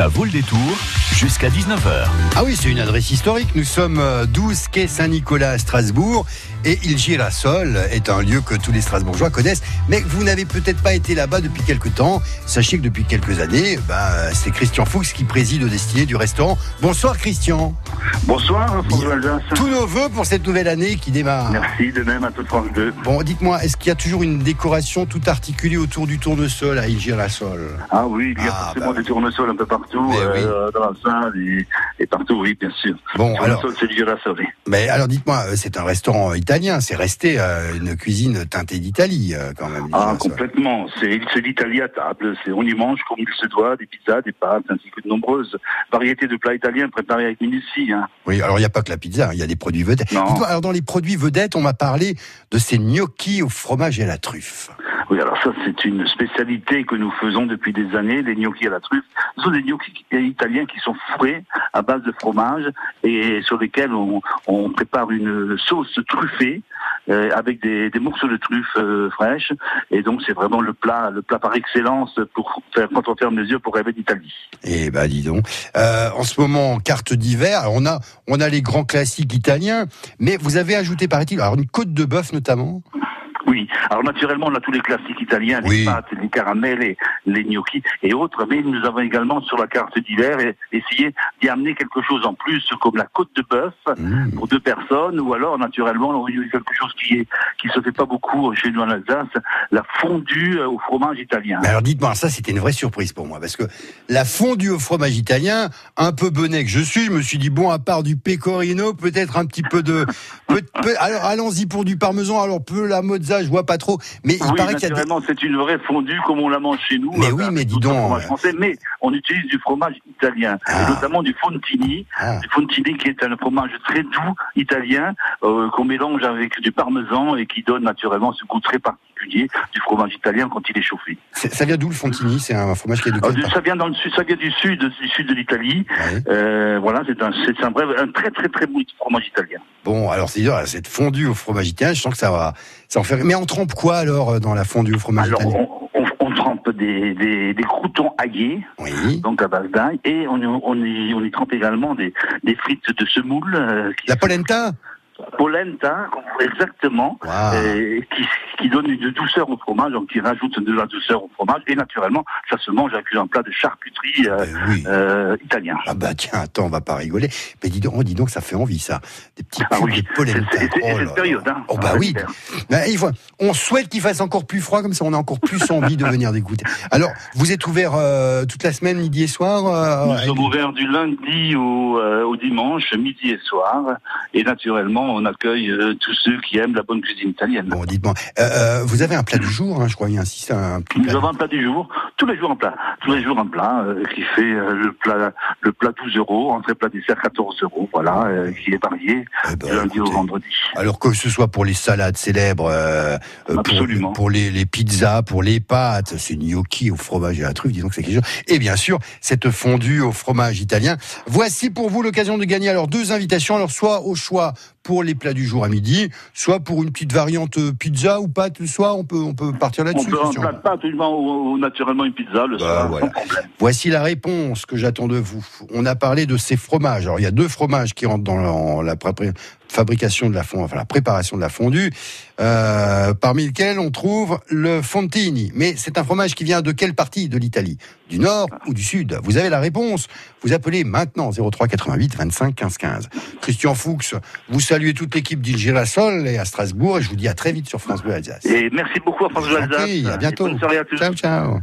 Ça vaut le détour jusqu'à 19h. Ah oui, c'est une adresse historique. Nous sommes euh, 12 quai Saint-Nicolas à Strasbourg. Et Il Girasol est un lieu que tous les Strasbourgeois connaissent. Mais vous n'avez peut-être pas été là-bas depuis quelques temps. Sachez que depuis quelques années, bah, c'est Christian Fuchs qui préside au destiné du restaurant. Bonsoir Christian. Bonsoir, François Alsace. Tous nos voeux pour cette nouvelle année qui démarre. Merci, de même à toute France 2. Bon, dites-moi, est-ce qu'il y a toujours une décoration tout articulée autour du tournesol à Il Girasol? Ah oui, il y a Ah, forcément bah des tournesols un peu partout, Oui. euh, dans la salle et, et partout, oui, bien sûr. Bon, alors, c'est du mais alors dites-moi, euh, c'est un restaurant italien, c'est resté euh, une cuisine teintée d'Italie euh, quand même. Ah, complètement. C'est c'est l'Italie à table. C'est- On y mange comme il se doit, des pizzas, des pâtes, ainsi que de nombreuses variétés de plats italiens préparés avec minutie. Hein. Oui, alors il n'y a pas que la pizza, il y a des produits vedettes. Alors dans les produits vedettes, on m'a parlé de ces gnocchis au fromage et à la truffe. Oui, alors ça, c'est une spécialité que nous faisons depuis des années, les gnocchis à la truffe. Ce sont des gnocchis italiens qui sont frais à base de fromage et sur lesquels on, on prépare une sauce truffée euh, avec des, des morceaux de truffe euh, fraîches. Et donc, c'est vraiment le plat, le plat par excellence pour faire, quand on ferme les yeux pour rêver d'Italie. Eh ben dis donc. Euh, en ce moment, carte d'hiver, on a, on a les grands classiques italiens, mais vous avez ajouté, paraît-il, alors une côte de bœuf notamment? Oui, alors naturellement, on a tous les classiques italiens, Oui. les pâtes, les caramels, les, les gnocchis et autres, mais nous avons également sur la carte d'hiver essayé d'y amener quelque chose en plus, comme la côte de bœuf Mmh. pour deux personnes, ou alors naturellement, on a eu quelque chose qui est qui se fait pas beaucoup chez nous en Alsace, la fondue au fromage italien. Mais alors dites-moi, ça c'était une vraie surprise pour moi, parce que la fondue au fromage italien, un peu bonnet que je suis, je me suis dit, bon, à part du pecorino, peut-être un petit peu de... peu- peu- alors allons-y pour du parmesan, alors peu la mozza, je vois pas trop, mais il Oui, paraît qu'il y a des... naturellement, c'est une vraie fondue comme on la mange chez nous. Mais euh, oui, avec mais dis donc, euh. français, mais on utilise du fromage italien, Ah. et notamment du fontini. Ah. Du fontini qui est un fromage très doux italien euh, qu'on mélange avec du parmesan et qui donne naturellement ce goût très particulier du fromage italien quand il est chauffé. Ça vient d'où le fontini? C'est un fromage qui est de part? ça vient dans le sud, ça vient du sud, du sud de l'Italie. Ouais. Euh, voilà, c'est un, c'est un un très très très bon fromage italien. Bon, alors c'est dur, cette fondue au fromage italien, je sens que ça va, ça en fait. Mais on trempe quoi alors euh, dans la fondue au fromage Alors, italien? on, on, trempe des, des, des croutons aillés, Oui. donc à base d'ail, et on, y- on, y, on y trempe également des, des frites de semoule, euh, La polenta polenta, exactement, euh, qui, qui donne une douceur au fromage, donc qui rajoute de la douceur au fromage, et naturellement, ça se mange avec un plat de charcuterie euh, Ben oui. euh, italien. Ah bah tiens, attends, on va pas rigoler. Mais dis donc, oh, dis donc, ça fait envie ça. Des petits Ah oui, de polenta. c'est- Oh cette période, hein. Oh bah Ah, oui. l'hiver. Ben, il faut- on souhaite qu'il fasse encore plus froid, comme ça on a encore plus envie de venir dégoûter. Alors, vous êtes ouvert toute la semaine, midi et soir Nous sommes ouverts du lundi au, au dimanche, midi et soir. Et naturellement, on accueille euh, tous ceux qui aiment la bonne cuisine italienne. Bon, dites-moi, euh, euh, vous avez un plat du jour, hein, je crois, il y a un, c'est un petit Nous plat. avons un plat du jour, tous les jours un plat, tous les jours un plat qui fait le plat le plat 12 euros, entrée plat dessert 14 euros, voilà, qui est varié Eh ben, du lundi au vendredi. Alors que ce soit pour les salades célèbres, pour, Absolument. pour les, les pizzas, pour les pâtes, c'est gnocchi au fromage et à la truffe, disons que c'est quelque chose. Et bien sûr, cette fondue au fromage italien. Voici pour vous l'occasion de gagner alors deux invitations, alors soit au choix pour les plats du jour à midi, soit pour une petite variante euh, pizza ou pâte le soir, on peut, on peut partir On là-dessus. peut un plat de pâte ou, naturellement une pizza le Bah, soir, voilà. Voici la réponse que j'attends de vous. On a parlé de ces fromages. Alors, il y a deux fromages qui rentrent dans la, fabrication de la fondue, enfin la préparation de la fondue, euh, parmi lesquels on trouve le fontini. Mais c'est un fromage qui vient de quelle partie de l'Italie? Du nord ou du sud? Vous avez la réponse. Vous appelez maintenant 03 88 25 15 15. Christian Fuchs, vous saluez toute l'équipe Girasol et à Strasbourg et je vous dis à très vite sur France Bleu Alsace. Et merci beaucoup à vous en Alsace. à bientôt. à tous. Ciao, ciao.